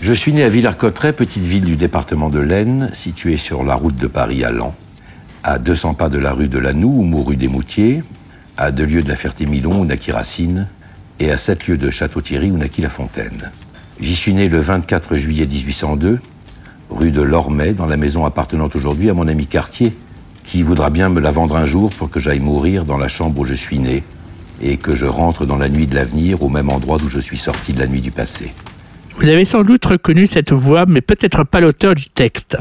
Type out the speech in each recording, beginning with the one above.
Je suis né à Villers-Cotterêts, petite ville du département de l'Aisne, située sur la route de Paris à Lens, à 200 pas de la rue de Lanoux ou mourut des Moutiers, à deux lieues de la Ferté-Milon où naquit Racine, et à sept lieues de Château-Thierry où naquit La Fontaine. J'y suis né le 24 juillet 1802, rue de Lormay, dans la maison appartenant aujourd'hui à mon ami Cartier, qui voudra bien me la vendre un jour pour que j'aille mourir dans la chambre où je suis né, et que je rentre dans la nuit de l'avenir au même endroit d'où je suis sorti de la nuit du passé. Vous avez sans doute reconnu cette voix, mais peut-être pas l'auteur du texte.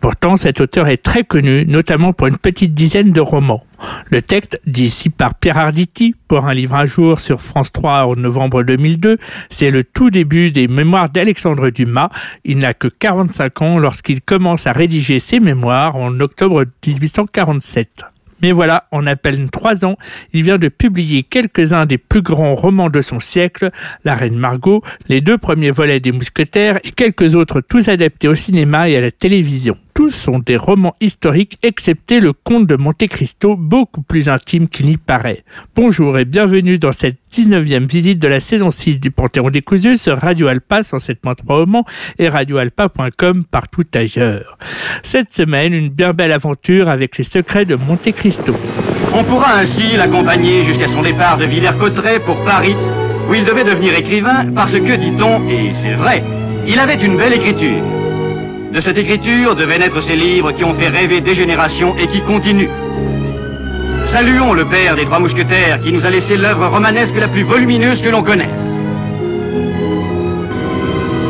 Pourtant, cet auteur est très connu, notamment pour une petite dizaine de romans. Le texte, dit ici par Pierre Arditi, pour un livre un jour sur France 3 en novembre 2002, c'est le tout début des mémoires d'Alexandre Dumas. Il n'a que 45 ans lorsqu'il commence à rédiger ses mémoires en octobre 1847. Mais voilà, en à peine trois ans, il vient de publier quelques-uns des plus grands romans de son siècle, La Reine Margot, les deux premiers volets des Mousquetaires et quelques autres tous adaptés au cinéma et à la télévision sont des romans historiques, excepté le conte de Monte Cristo, beaucoup plus intime qu'il n'y paraît. Bonjour et bienvenue dans cette 19e visite de la saison 6 du Panthéon décousu sur Radio Alpa 107.3 romans et radioalpa.com partout ailleurs. Cette semaine, une bien belle aventure avec les secrets de Monte Cristo. On pourra ainsi l'accompagner jusqu'à son départ de Villers-Cotterêts pour Paris, où il devait devenir écrivain parce que, dit-on, et c'est vrai, il avait une belle écriture. De cette écriture devaient naître ces livres qui ont fait rêver des générations et qui continuent. Saluons le père des trois mousquetaires qui nous a laissé l'œuvre romanesque la plus volumineuse que l'on connaisse.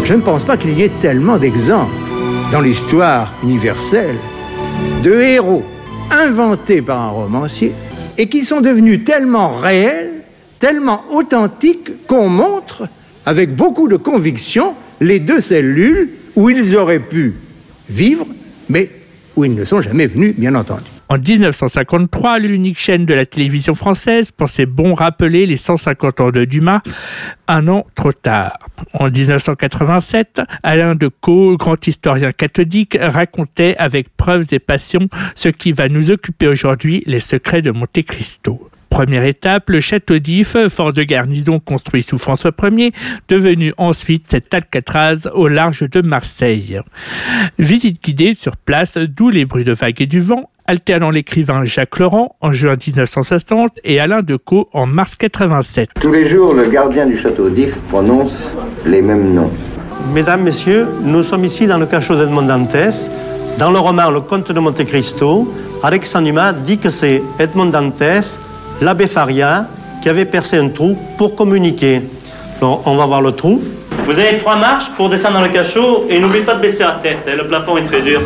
Je ne pense pas qu'il y ait tellement d'exemples dans l'histoire universelle de héros inventés par un romancier et qui sont devenus tellement réels, tellement authentiques qu'on montre avec beaucoup de conviction les deux cellules où ils auraient pu vivre, mais où ils ne sont jamais venus, bien entendu. En 1953, l'unique chaîne de la télévision française pensait bon rappeler les 150 ans de Dumas, un an trop tard. En 1987, Alain de Caux, grand historien cathodique, racontait avec preuves et passion ce qui va nous occuper aujourd'hui, les secrets de Monte Cristo. Première étape, le château d'If, fort de garnison construit sous François Ier, devenu ensuite cet Alcatraz au large de Marseille. Visite guidée sur place, d'où les bruits de vagues et du vent, alternant l'écrivain Jacques Laurent en juin 1960 et Alain Decaux en mars 87. Tous les jours, le gardien du château d'If prononce les mêmes noms. Mesdames, Messieurs, nous sommes ici dans le cachot d'Edmond Dantès. Dans le roman Le Comte de Monte Cristo, Alexandre Dumas dit que c'est Edmond Dantès l'abbé Faria qui avait percé un trou pour communiquer. On va voir le trou. Vous avez trois marches pour descendre dans le cachot et n'oubliez pas de baisser la tête, hein, le plafond est très dur.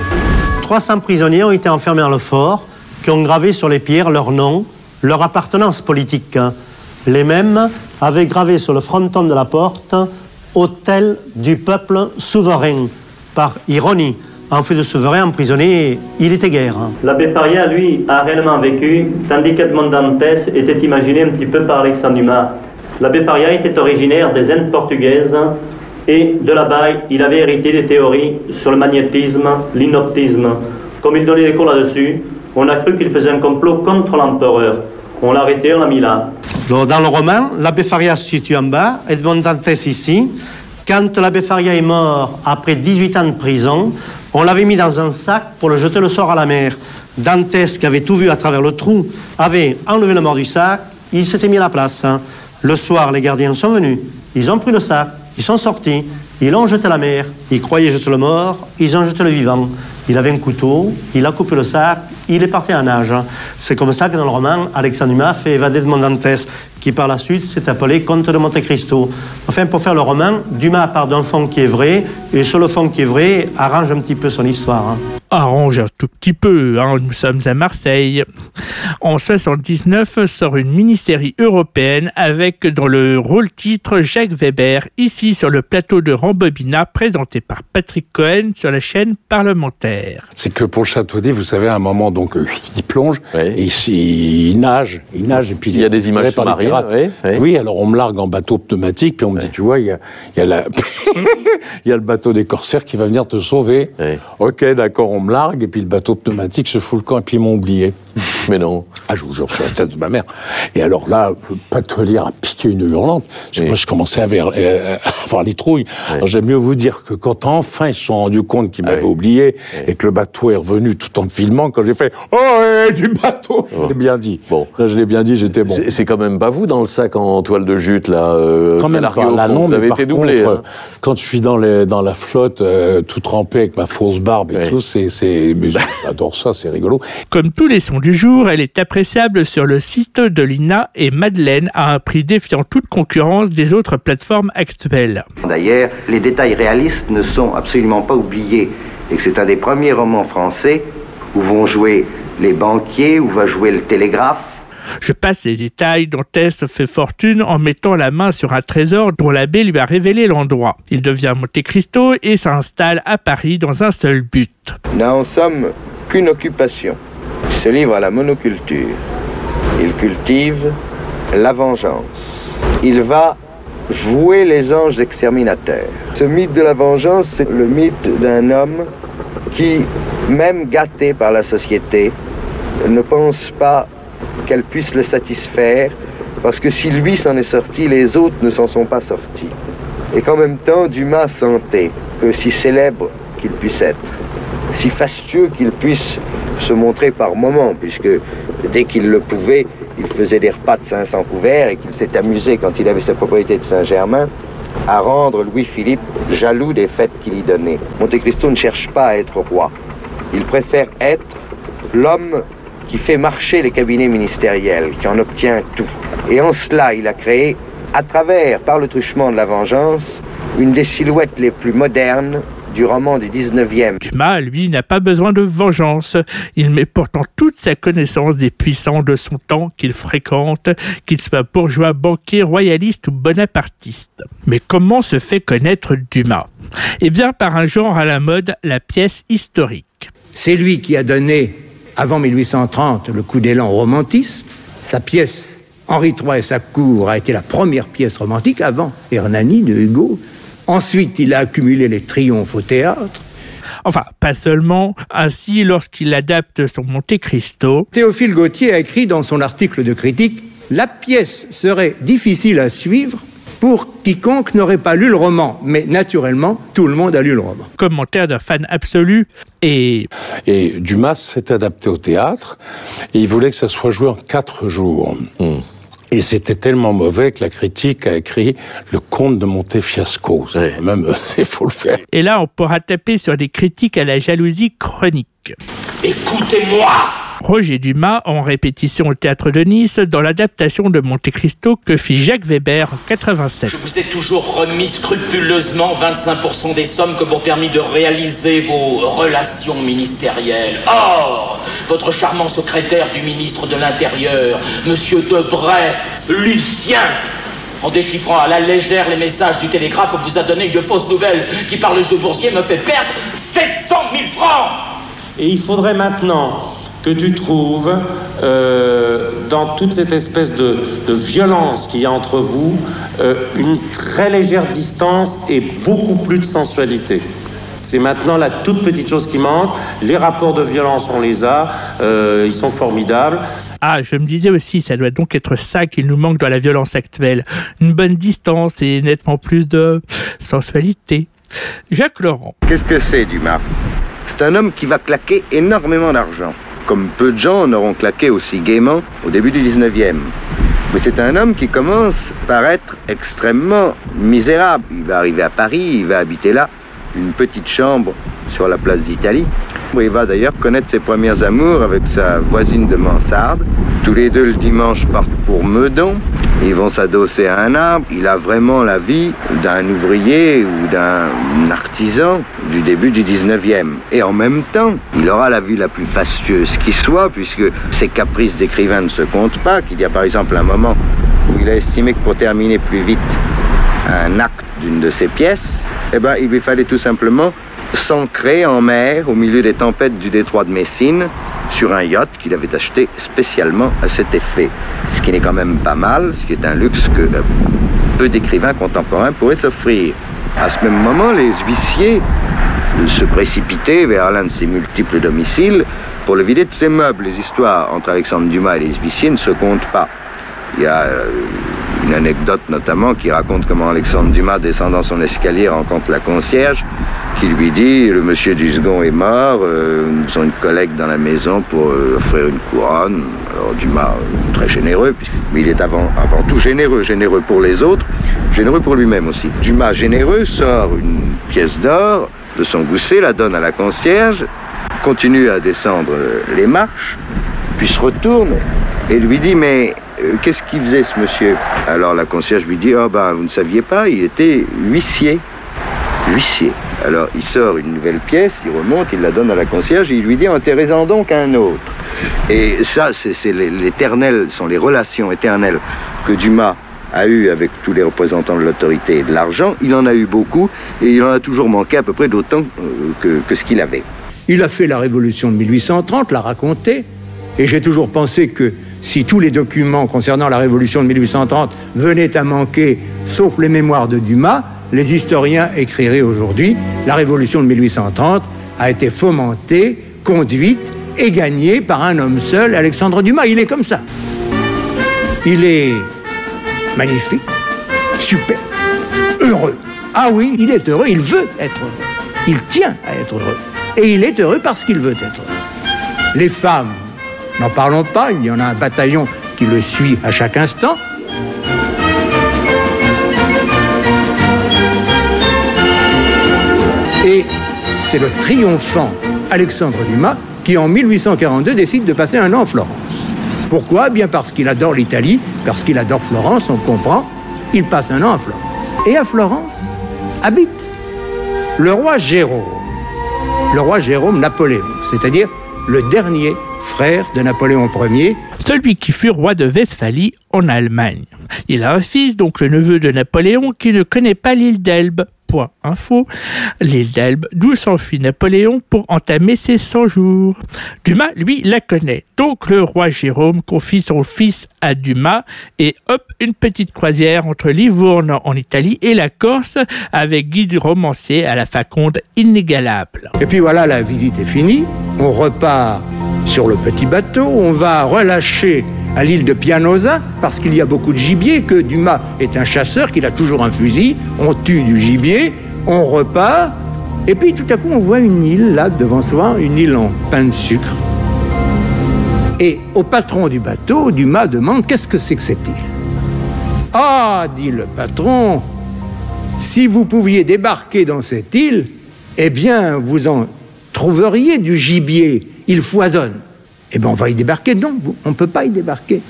300 prisonniers ont été enfermés dans le fort, qui ont gravé sur les pierres leur nom, leur appartenance politique. Les mêmes avaient gravé sur le fronton de la porte Hôtel du peuple souverain, par ironie. En fait de souverain emprisonné, il était guerre. L'abbé Faria, lui, a réellement vécu, tandis qu'Edmond Dantès était imaginé un petit peu par Alexandre Dumas. L'abbé Faria était originaire des Indes portugaises et de là-bas, il avait hérité des théories sur le magnétisme, l'inoptisme. Comme il donnait des cours là-dessus, on a cru qu'il faisait un complot contre l'empereur. On l'a arrêté, on l'a mis là. Dans le roman, l'abbé Faria se situe en bas, Edmond Dantès ici. Quand l'abbé Faria est mort après 18 ans de prison, on l'avait mis dans un sac pour le jeter le soir à la mer. Dantès, qui avait tout vu à travers le trou, avait enlevé le mort du sac, il s'était mis à la place. Hein. Le soir, les gardiens sont venus, ils ont pris le sac, ils sont sortis, ils l'ont jeté à la mer, ils croyaient jeter le mort, ils ont jeté le vivant. Il avait un couteau, il a coupé le sac, il est parti en nage. C'est comme ça que dans le roman, Alexandre Dumas fait évader de Dantès, qui par la suite s'est appelé Comte de Monte Cristo. Enfin, pour faire le roman, Dumas part d'un fond qui est vrai, et sur le fond qui est vrai, arrange un petit peu son histoire. Hein. Arrange un tout petit peu, hein. nous sommes à Marseille. En 79 sort une mini-série européenne avec dans le rôle-titre Jacques Weber, ici sur le plateau de Rambobina, présenté par Patrick Cohen sur la chaîne parlementaire. C'est que pour le château d'If, vous savez, à un moment, donc, euh, il plonge, et il, nage, il nage, et puis il y a des images par les pirates. Oui, oui, alors on me largue en bateau pneumatique, puis on me dit, tu vois, il y a, il y a, la... il y a le bateau des corsaires qui va venir te sauver. Ok, d'accord, on me largue, et puis le bateau pneumatique se fout le camp, et puis ils m'ont oublié. Mais non. Ah, je vous jure sur la tête de ma mère. Et alors là, pas te lire à piquer une hurlante. Moi, je commençais à, euh, avoir les trouilles. J'aime mieux vous dire que quand enfin ils se sont rendus compte qu'ils m'avaient oublié et que le bateau est revenu tout en filmant, quand j'ai fait « Oh, du bateau Je l'ai bien dit. Bon. Là, je l'ai bien dit, j'étais bon. C'est quand même pas vous dans le sac en toile de jute, là euh, Quand même pas. Là, non, vous avez été doublé. Hein. Quand je suis dans, les, dans la flotte, euh, tout trempé avec ma fausse barbe et tout, c'est... J'adore ça, c'est rigolo. Comme tous les sons du jour, elle est appréciable sur le site de l'INA et Madeleine a un prix défiant toute concurrence des autres plateformes actuelles. D'ailleurs, les détails réalistes ne sont absolument pas oubliés et c'est un des premiers romans français où vont jouer les banquiers, où va jouer le télégraphe. Je passe les détails dont Tess fait fortune en mettant la main sur un trésor dont l'abbé lui a révélé l'endroit. Il devient Monte Cristo et s'installe à Paris dans un seul but. N'a en somme qu'une occupation. Se livre à la monoculture. Il cultive la vengeance. Il va jouer les anges exterminateurs. Ce mythe de la vengeance, c'est le mythe d'un homme qui, même gâté par la société, ne pense pas qu'elle puisse le satisfaire, parce que si lui s'en est sorti, les autres ne s'en sont pas sortis. Et qu'en même temps, Dumas sentait que si célèbre qu'il puisse être, si fastueux qu'il puisse montrer par moments, puisque dès qu'il le pouvait, il faisait des repas de 500 couverts et qu'il s'est amusé quand il avait sa propriété de Saint-Germain à rendre Louis-Philippe jaloux des fêtes qu'il y donnait. Monte Cristo ne cherche pas à être roi. Il préfère être l'homme qui fait marcher les cabinets ministériels, qui en obtient tout. Et en cela, il a créé, à travers, par le truchement de la vengeance, une des silhouettes les plus modernes du roman du 19e. Dumas, lui, n'a pas besoin de vengeance. Il met pourtant toute sa connaissance des puissants de son temps qu'il fréquente, qu'ils soient bourgeois, banquiers, royalistes ou bonapartistes. Mais comment se fait connaître Dumas? Eh bien, par un genre à la mode, la pièce historique. C'est lui qui a donné, avant 1830, le coup d'élan au romantisme. Sa pièce Henri III et sa cour a été la première pièce romantique avant Hernani de Hugo. Ensuite, il a accumulé les triomphes au théâtre. Enfin, pas seulement. Ainsi, lorsqu'il adapte son Monte Cristo. Théophile Gautier a écrit dans son article de critique La pièce serait difficile à suivre pour quiconque n'aurait pas lu le roman. Mais naturellement, tout le monde a lu le roman. Commentaire d'un fan absolu et... Et Dumas s'est adapté au théâtre et il voulait que ça soit joué en quatre jours. Hmm. Et c'était tellement mauvais que la critique a écrit Le Comte de Montefiasco. Même, il faut le faire. Et là, on pourra taper sur des critiques à la jalousie chronique. Écoutez-moi Roger Dumas en répétition au théâtre de Nice dans l'adaptation de Monte Cristo que fit Jacques Weber en 87. Je vous ai toujours remis scrupuleusement 25% des sommes que m'ont permis de réaliser vos relations ministérielles. Or, votre charmant secrétaire du ministre de l'Intérieur, Monsieur Debray, Lucien, en déchiffrant à la légère les messages du télégraphe, vous a donné une fausse nouvelle qui, par le jeu boursier, me fait perdre 700 000 francs. Et il faudrait maintenant que tu trouves euh, dans toute cette espèce de, violence qu'il y a entre vous euh, une très légère distance et beaucoup plus de sensualité. C'est maintenant la toute petite chose qui manque. Les rapports de violence, on les a. Euh, ils sont formidables. Ah, je me disais aussi, ça doit donc être ça qu'il nous manque dans la violence actuelle. Une bonne distance et nettement plus de sensualité. Jacques Laurent. Qu'est-ce que c'est, Dumas? C'est un homme qui va claquer énormément d'argent comme peu de gens n'auront claqué aussi gaiement au début du 19e. Mais c'est un homme qui commence par être extrêmement misérable. Il va arriver à Paris, il va habiter là, une petite chambre sur la place d'Italie. Il va d'ailleurs connaître ses premières amours avec sa voisine de mansarde. Tous les deux le dimanche partent pour Meudon. Ils vont s'adosser à un arbre. Il a vraiment la vie d'un ouvrier ou d'un artisan du début du 19e. Et en même temps, il aura la vie la plus fastueuse qui soit, puisque ses caprices d'écrivain ne se comptent pas. Qu'il y a par exemple un moment où il a estimé que pour terminer plus vite un acte d'une de ses pièces, eh ben, il lui fallait tout simplement s'ancrer en mer au milieu des tempêtes du détroit de Messine sur un yacht qu'il avait acheté spécialement à cet effet. Ce qui n'est quand même pas mal, ce qui est un luxe que euh, peu d'écrivains contemporains pourraient s'offrir. À ce même moment, les huissiers se précipitaient vers l'un de ses multiples domiciles pour le vider de ses meubles. Les histoires entre Alexandre Dumas et les huissiers ne se comptent pas. Il y a euh, une anecdote notamment qui raconte comment Alexandre Dumas, descendant son escalier, rencontre la concierge qui lui dit Le monsieur du second est mort, euh, nous avons une collègue dans la maison pour euh, offrir une couronne. Alors Dumas, euh, très généreux, mais il est avant, avant tout généreux, généreux pour les autres, généreux pour lui-même aussi. Dumas, généreux, sort une pièce d'or de son gousset, la donne à la concierge, continue à descendre les marches, puis se retourne et lui dit Mais euh, qu'est-ce qu'il faisait ce monsieur Alors la concierge lui dit Oh ben vous ne saviez pas, il était huissier. Huissier. Alors il sort une nouvelle pièce, il remonte, il la donne à la concierge et il lui dit Enterrez-en donc un autre. Et ça, c'est c'est les- l'éternel, sont les relations éternelles que Dumas a eues avec tous les représentants de l'autorité et de l'argent. Il en a eu beaucoup et il en a toujours manqué à peu près d'autant euh, que, que ce qu'il avait. Il a fait la révolution de 1830, l'a raconté, et j'ai toujours pensé que si tous les documents concernant la révolution de 1830 venaient à manquer, sauf les mémoires de Dumas, les historiens écriraient aujourd'hui la révolution de 1830 a été fomentée, conduite et gagnée par un homme seul, Alexandre Dumas. Il est comme ça. Il est magnifique, super, heureux. Ah oui, il est heureux, il veut être heureux. Il tient à être heureux. Et il est heureux parce qu'il veut être heureux. Les femmes, n'en parlons pas, il y en a un bataillon qui le suit à chaque instant. Et c'est le triomphant Alexandre Dumas qui, en 1842, décide de passer un an en Florence. Pourquoi? Eh Bien parce qu'il adore l'Italie, parce qu'il adore Florence, on comprend. Il passe un an à Florence. Et à Florence habite le roi Jérôme, le roi Jérôme Napoléon, c'est-à-dire le dernier frère de Napoléon Ier, celui qui fut roi de Westphalie en Allemagne. Il a un fils, donc le neveu de Napoléon, qui ne connaît pas l'île d'Elbe. Point info, l'île d'Elbe, d'où s'enfuit Napoléon pour entamer ses 100 jours. Dumas, lui, la connaît. Donc le roi Jérôme confie son fils à Dumas et hop, une petite croisière entre Livourne en Italie et la Corse avec guide romancier à la faconde inégalable. Et puis voilà, la visite est finie. On repart sur le petit bateau. On va relâcher à l'île de Pianosa parce qu'il y a beaucoup de gibier, que Dumas est un chasseur, qu'il a toujours un fusil. On tue du gibier, on repart. Et puis tout à coup, on voit une île là devant soi, une île en pain de sucre. Et au patron du bateau, Dumas demande qu'est-ce que c'est que cette île? Ah, dit le patron, si vous pouviez débarquer dans cette île, eh bien, vous en trouveriez du gibier. Il foisonne. Eh bien, on va y débarquer. Non, on ne peut pas y débarquer.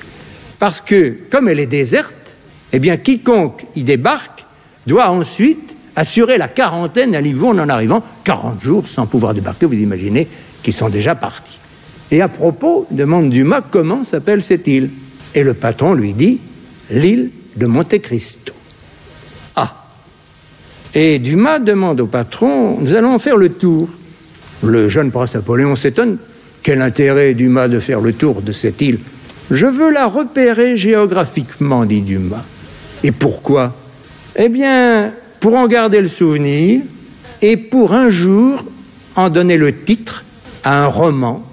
Parce que, comme elle est déserte, eh bien, quiconque y débarque doit ensuite assurer la quarantaine à Livourne en arrivant 40 jours sans pouvoir débarquer. Vous imaginez qu'ils sont déjà partis. Et à propos, demande Dumas comment s'appelle cette île? Et le patron lui dit l'île de Monte Cristo. Ah Et Dumas demande au patron nous allons faire le tour. Le jeune prince Napoléon s'étonne quel intérêt Dumas de faire le tour de cette île? Je veux la repérer géographiquement, dit Dumas. Et pourquoi? Eh bien, pour en garder le souvenir et pour un jour en donner le titre à un roman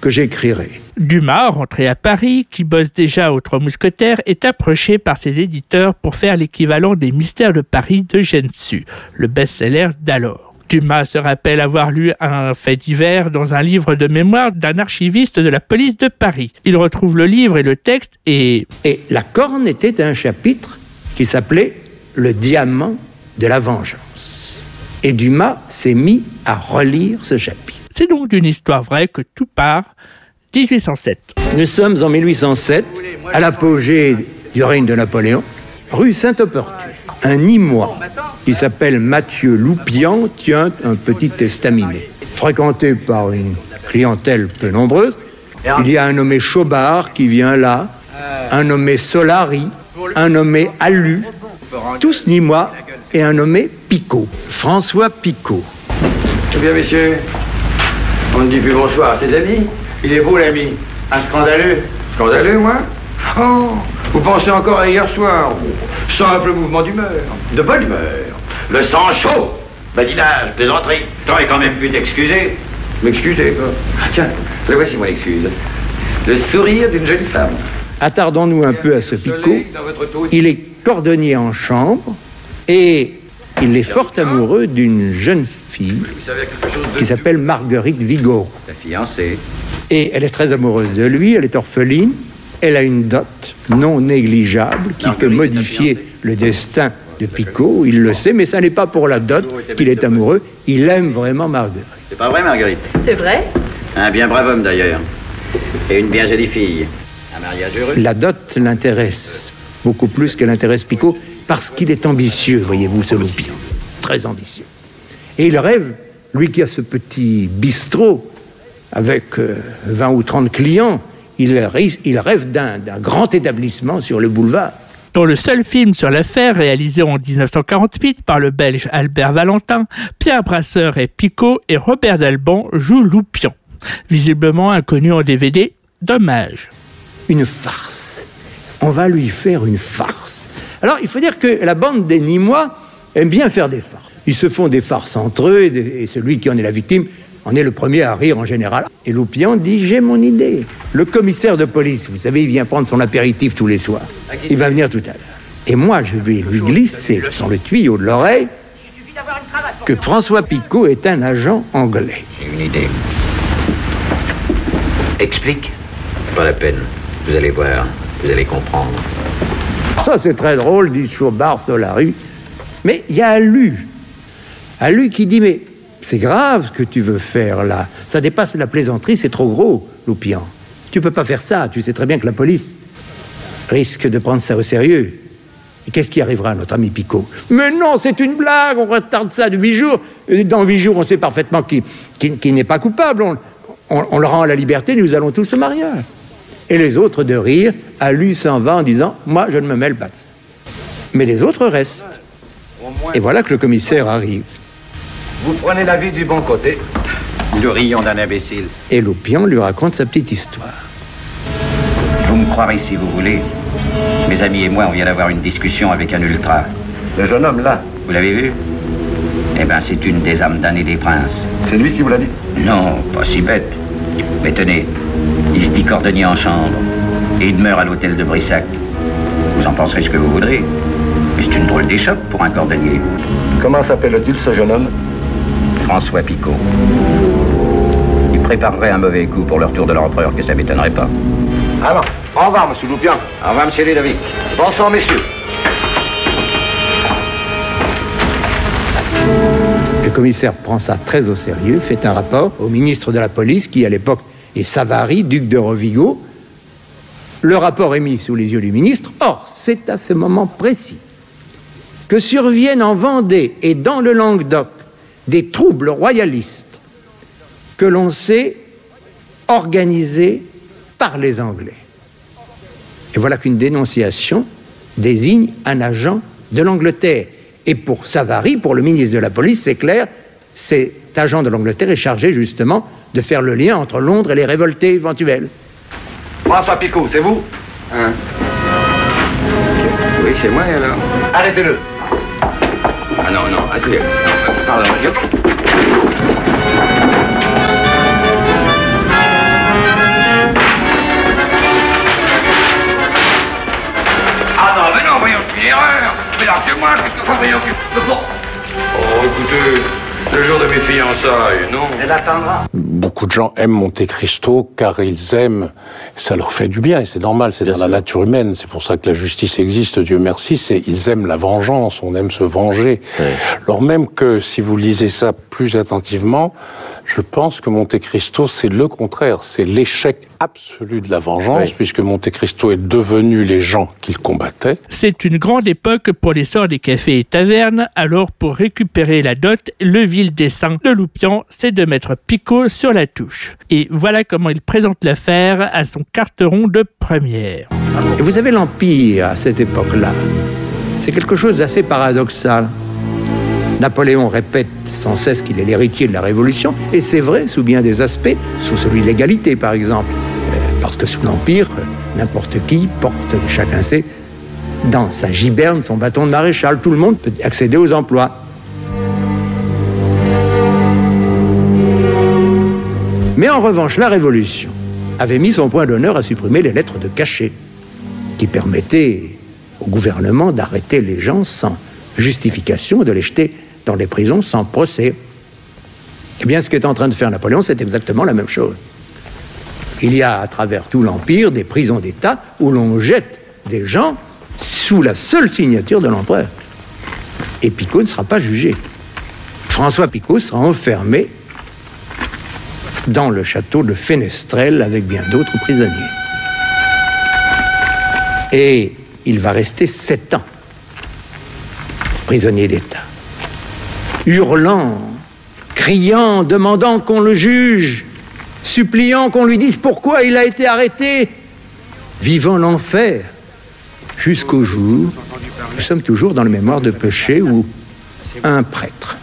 que j'écrirai. Dumas, rentré à Paris, qui bosse déjà aux Trois Mousquetaires, est approché par ses éditeurs pour faire l'équivalent des Mystères de Paris de Gensu, le best-seller d'alors. Dumas se rappelle avoir lu un fait divers dans un livre de mémoire d'un archiviste de la police de Paris. Il retrouve le livre et le texte et... Et la corne était un chapitre qui s'appelait Le diamant de la vengeance. Et Dumas s'est mis à relire ce chapitre. C'est donc d'une histoire vraie que tout part 1807. Nous sommes en 1807, à l'apogée du règne de Napoléon, rue Saint-Oportun. Un Nîmois qui s'appelle Mathieu Loupian tient un petit estaminet. Fréquenté par une clientèle peu nombreuse, il y a un nommé Chaubard qui vient là, un nommé Solari, un nommé Allu, tous Nîmois, et un nommé Picot, François Picot. Eh bien, messieurs, on ne dit plus bonsoir à ses amis. Il est beau, l'ami? Un scandaleux? Scandaleux, moi? Oh, vous pensez encore à hier soir Simple mouvement d'humeur. De bonne humeur. Le sang chaud. Badinage, plaisanterie. T'aurais quand même pu t'excuser. M'excusez, quoi. Ah, Tiens, le voici mon excuse. Le sourire d'une jolie femme. Attardons-nous un peu à ce Picot. Il est cordonnier en chambre et il est fort amoureux d'une jeune fille qui s'appelle Marguerite Vigo. La fiancée. Et elle est très amoureuse de lui, elle est orpheline, elle a une dot non négligeable qui peut modifier le destin de Picot, il le sait, mais ça n'est pas pour la dot qu'il est amoureux, il aime vraiment Marguerite. C'est pas vrai, Marguerite? C'est vrai Un bien brave homme, d'ailleurs. Et une bien jolie fille. Un mariage heureux. La dot l'intéresse beaucoup plus qu'elle intéresse Picot parce qu'il est ambitieux, voyez-vous, ce loupion. Très ambitieux. Et il rêve, lui qui a ce petit bistrot avec euh, 20 ou 30 clients, il, rêve d'un grand établissement sur le boulevard. Dans le seul film sur l'affaire, réalisé en 1948 par le Belge Albert Valentin, Pierre Brasseur et Picot et Robert Dalban jouent Loupion. Visiblement inconnu en DVD, dommage. Une farce. On va lui faire une farce. Alors, il faut dire que la bande des Nîmois aime bien faire des farces. Ils se font des farces entre eux, et celui qui en est la victime en est le premier à rire en général. Et Loupian dit J'ai mon idée. Le commissaire de police, vous savez, il vient prendre son apéritif tous les soirs. Il va venir tout à l'heure. Et moi, je vais lui glisser dans le tuyau de l'oreille que François Picot est un agent anglais. J'ai une idée. Explique. Pas la peine. Vous allez voir. Vous allez comprendre. Ça, c'est très drôle, dit Chaubard sur la rue. Mais il y a Alu. Alu qui dit Mais c'est grave ce que tu veux faire là. Ça dépasse la plaisanterie, c'est trop gros, Loupian. Tu peux pas faire ça. Tu sais très bien que la police risque de prendre ça au sérieux. Et qu'est-ce qui arrivera à notre ami Picot Mais non, c'est une blague, on retarde ça de huit jours. Dans huit jours, on sait parfaitement qu'il- qu'il n'est pas coupable. On, le rend à la liberté, nous allons tous se marier. Et les autres de rire, Alu s'en va en disant Moi, je ne me mêle pas. Mais les autres restent. Et voilà que le commissaire arrive. Vous prenez la vie du bon côté. Nous rions d'un imbécile. Et Loupian lui raconte sa petite histoire. Vous me croirez si vous voulez. Mes amis et moi, on vient d'avoir une discussion avec un ultra. Le jeune homme, là. Vous l'avez vu? Eh ben, c'est une des âmes damnées des princes. C'est lui qui vous l'a dit? Non, pas si bête. Mais tenez, il se dit cordonnier en chambre. Et il demeure à l'hôtel de Brissac. Vous en penserez ce que vous voudrez. Mais c'est une drôle d'échoppe pour un cordonnier. Comment s'appelle-t-il, ce jeune homme? François Picot. Il préparerait un mauvais coup pour le retour de l'empereur, que ça m'étonnerait pas. Alors, au revoir, monsieur Loupian. Au revoir, monsieur Ludovic. Bonsoir, messieurs. Le commissaire prend ça très au sérieux, fait un rapport au ministre de la police, qui à l'époque est Savary, duc de Rovigo. Le rapport est mis sous les yeux du ministre. Or, c'est à ce moment précis que surviennent en Vendée et dans le Languedoc des troubles royalistes que l'on sait organisés par les Anglais. Et voilà qu'une dénonciation désigne un agent de l'Angleterre. Et pour Savary, pour le ministre de la Police, c'est clair, cet agent de l'Angleterre est chargé justement de faire le lien entre Londres et les révoltés éventuels. François Picot, c'est vous? Hein Oui, c'est moi, alors. Arrêtez-le. Ah non, non, arrêtez. Pardon, monsieur. Ah non, mais non, voyons, c'est une erreur. Mais là, c'est le jour de mes fiançailles, non Elle attendra. Beaucoup de gens aiment Monte Cristo car ils aiment, ça leur fait du bien et c'est normal, c'est dans la nature humaine. C'est pour ça que la justice existe, Dieu merci. C'est ils aiment la vengeance, on aime se venger. Alors même que si vous lisez ça plus attentivement, je pense que Monte Cristo c'est le contraire, c'est l'échec absolu de la vengeance puisque Monte Cristo est devenu les gens qu'il combattait. C'est une grande époque pour l'essor des cafés et tavernes, alors pour récupérer la dot, le vil dessein de Loupian, c'est de mettre Picot sur la touche. Et voilà comment il présente l'affaire à son carteron de première. Et vous avez l'Empire à cette époque-là. C'est quelque chose d'assez paradoxal. Napoléon répète sans cesse qu'il est l'héritier de la Révolution, et c'est vrai sous bien des aspects, sous celui de l'égalité par exemple. Euh, Parce que sous l'Empire, n'importe qui porte, chacun sait, dans sa giberne son bâton de maréchal. Tout le monde peut accéder aux emplois. Mais en revanche, la Révolution avait mis son point d'honneur à supprimer les lettres de cachet, qui permettaient au gouvernement d'arrêter les gens sans justification, de les jeter dans les prisons sans procès. Eh bien, ce qu'est en train de faire Napoléon, c'est exactement la même chose. Il y a à travers tout l'Empire des prisons d'État où l'on jette des gens sous la seule signature de l'empereur. Et Picot ne sera pas jugé. François Picot sera enfermé dans le château de Fenestrel avec bien d'autres prisonniers. Et il va rester sept ans prisonnier d'État, hurlant, criant, demandant qu'on le juge, suppliant qu'on lui dise pourquoi il a été arrêté, vivant l'enfer, jusqu'au jour, nous sommes toujours dans le mémoire de péché où un prêtre,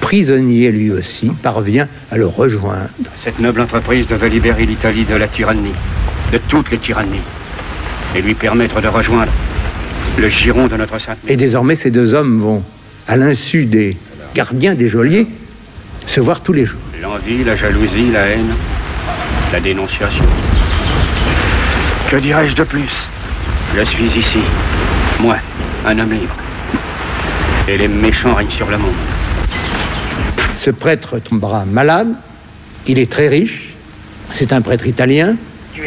prisonnier lui aussi, parvient à le rejoindre. Cette noble entreprise devait libérer l'Italie de la tyrannie, de toutes les tyrannies, et lui permettre de rejoindre le giron de notre sainte. Et désormais, ces deux hommes vont, à l'insu des gardiens des geôliers, se voir tous les jours. L'envie, la jalousie, la haine, la dénonciation. Que dirais-je de plus? Je suis ici, moi, un homme libre. Et les méchants règnent sur le monde. Ce prêtre tombera malade, il est très riche, c'est un prêtre italien,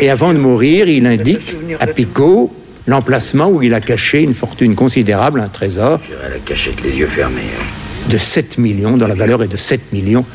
et avant de mourir, il indique à Picot l'emplacement où il a caché une fortune considérable, un trésor. la cachette les yeux fermés. De 7 millions, dont la valeur est de 7 millions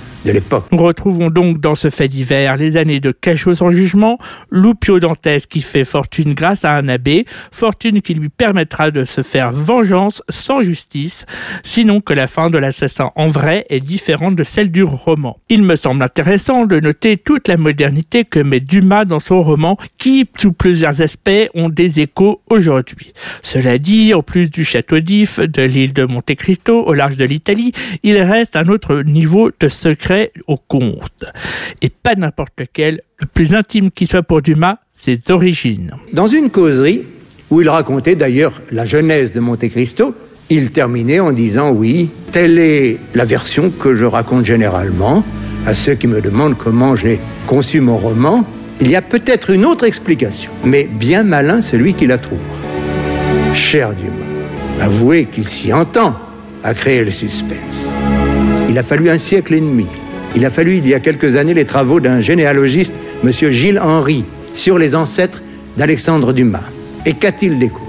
Nous retrouvons donc dans ce fait divers les années de cachot sans jugement, Loupio Dantès qui fait fortune grâce à un abbé, fortune qui lui permettra de se faire vengeance sans justice, sinon que la fin de l'assassin en vrai est différente de celle du roman. Il me semble intéressant de noter toute la modernité que met Dumas dans son roman qui, sous plusieurs aspects, ont des échos aujourd'hui. Cela dit, en plus du château d'If, de l'île de Monte Cristo au large de l'Italie, il reste un autre niveau de secret au conte. Et pas n'importe lequel, le plus intime qui soit pour Dumas, ses origines. Dans une causerie, où il racontait d'ailleurs la genèse de Monte Cristo, il terminait en disant oui, telle est la version que je raconte généralement à ceux qui me demandent comment j'ai conçu mon roman. Il y a peut-être une autre explication, mais bien malin celui qui la trouve. Cher Dumas, avouez qu'il s'y entend à créer le suspense. Il a fallu un siècle et demi il a fallu, il y a quelques années, les travaux d'un généalogiste, M. Gilles Henry, sur les ancêtres d'Alexandre Dumas. Et qu'a-t-il découvert?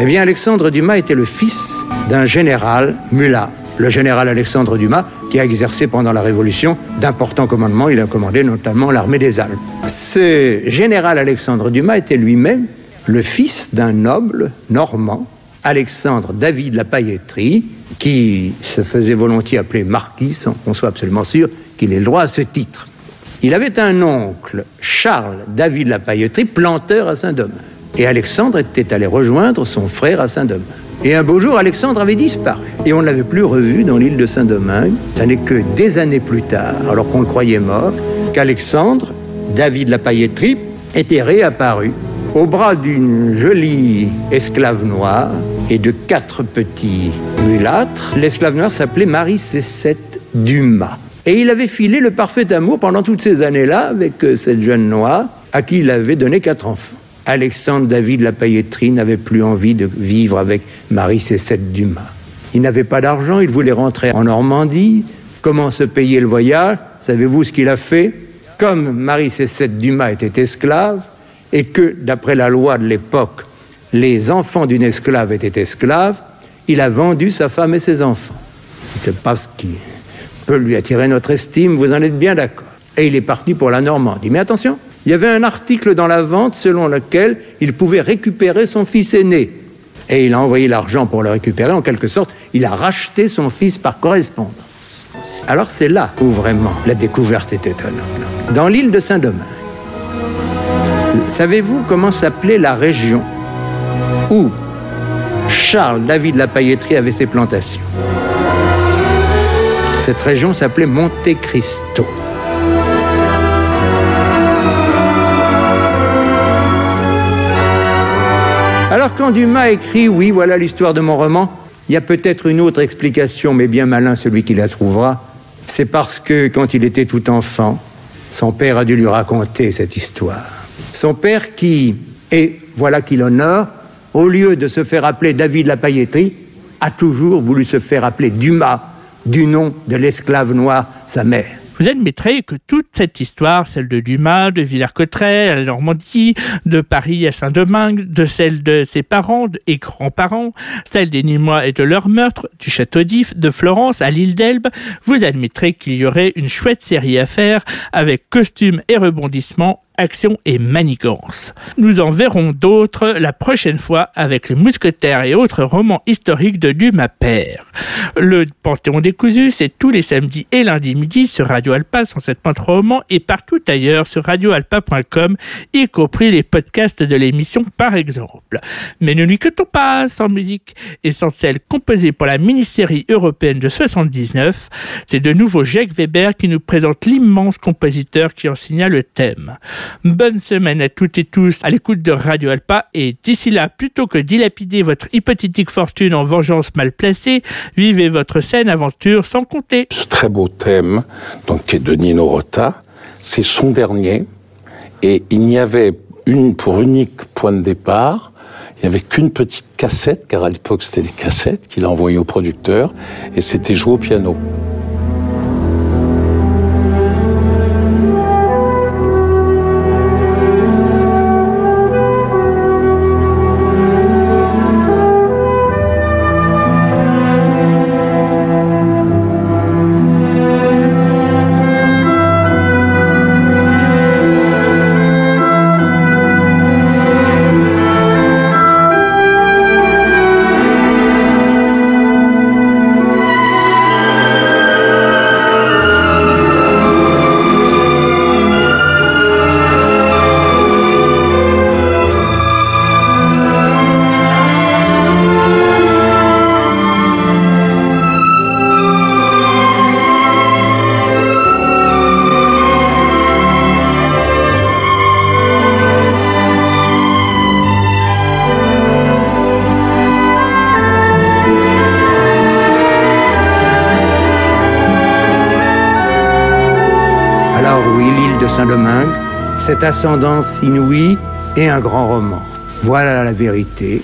Eh bien, Alexandre Dumas était le fils d'un général Mulat, le général Alexandre Dumas, qui a exercé pendant la Révolution d'importants commandements. Il a commandé notamment l'armée des Alpes. Ce général Alexandre Dumas était lui-même le fils d'un noble normand, Alexandre David La Pailletterie, qui se faisait volontiers appeler marquis, sans qu'on soit absolument sûr qu'il ait le droit à ce titre. Il avait un oncle, Charles David La Pailletterie, planteur à Saint-Domingue. Et Alexandre était allé rejoindre son frère à Saint-Domingue. Et un beau jour, Alexandre avait disparu. Et on ne l'avait plus revu dans l'île de Saint-Domingue. Ce n'est que des années plus tard, alors qu'on le croyait mort, qu'Alexandre, David La Pailletterie, était réapparu au bras d'une jolie esclave noire et de quatre petits mulâtres. L'esclave noire s'appelait Marie Cécette Dumas. Et il avait filé le parfait amour pendant toutes ces années-là avec euh, cette jeune noire à qui il avait donné quatre enfants. Alexandre David La Pailletterie n'avait plus envie de vivre avec Marie Cécette Dumas. Il n'avait pas d'argent, il voulait rentrer en Normandie. Comment se payer le voyage? Savez-vous ce qu'il a fait? Comme Marie Cécette Dumas était esclave, et que, d'après la loi de l'époque, les enfants d'une esclave étaient esclaves, il a vendu sa femme et ses enfants. C'est pas ce qui peut lui attirer notre estime, vous en êtes bien d'accord. Et il est parti pour la Normandie. Mais attention, il y avait un article dans la vente selon lequel il pouvait récupérer son fils aîné. Et il a envoyé l'argent pour le récupérer. En quelque sorte, il a racheté son fils par correspondance. Alors c'est là où vraiment la découverte est étonnante. Dans l'île de Saint-Domingue, savez-vous comment s'appelait la région où Charles David La Pailletterie avait ses plantations? Cette région s'appelait Monte Cristo. Alors quand Dumas écrit Oui, voilà l'histoire de mon roman, il y a peut-être une autre explication, mais bien malin celui qui la trouvera. c'est parce que quand il était tout enfant, son père a dû lui raconter cette histoire. Son père qui, et voilà qu'il honore, au lieu de se faire appeler David la pailletterie, a toujours voulu se faire appeler Dumas, du nom de l'esclave noir, sa mère. Vous admettrez que toute cette histoire, celle de Dumas, de Villers-Cotterêts à la Normandie, de Paris à Saint-Domingue, de celle de ses parents et grands-parents, celle des Nîmois et de leur meurtre, du château d'If, de Florence à l'île d'Elbe, vous admettrez qu'il y aurait une chouette série à faire avec costumes et rebondissements action et manigance. Nous en verrons d'autres la prochaine fois avec les mousquetaires et autres romans historiques de Dumas Père. Le Panthéon décousu, c'est tous les samedis et lundis midi sur Radio Alpa 107.3 romans et partout ailleurs sur radioalpa.com, y compris les podcasts de l'émission par exemple. Mais ne lui quittons pas sans musique et sans celle composée pour la mini-série européenne de 79. C'est de nouveau Jacques Weber qui nous présente l'immense compositeur qui en signa le thème. Bonne semaine à toutes et tous à l'écoute de Radio Alpa et d'ici là, plutôt que dilapider votre hypothétique fortune en vengeance mal placée, vivez votre saine aventure sans compter. Ce très beau thème, donc, qui est de Nino Rota, c'est son dernier et il n'y avait une pour unique point de départ. Il n'y avait qu'une petite cassette, car à l'époque c'était des cassettes qu'il a envoyées au producteur, et c'était joué au piano. Cette ascendance inouïe et un grand roman. Voilà la vérité.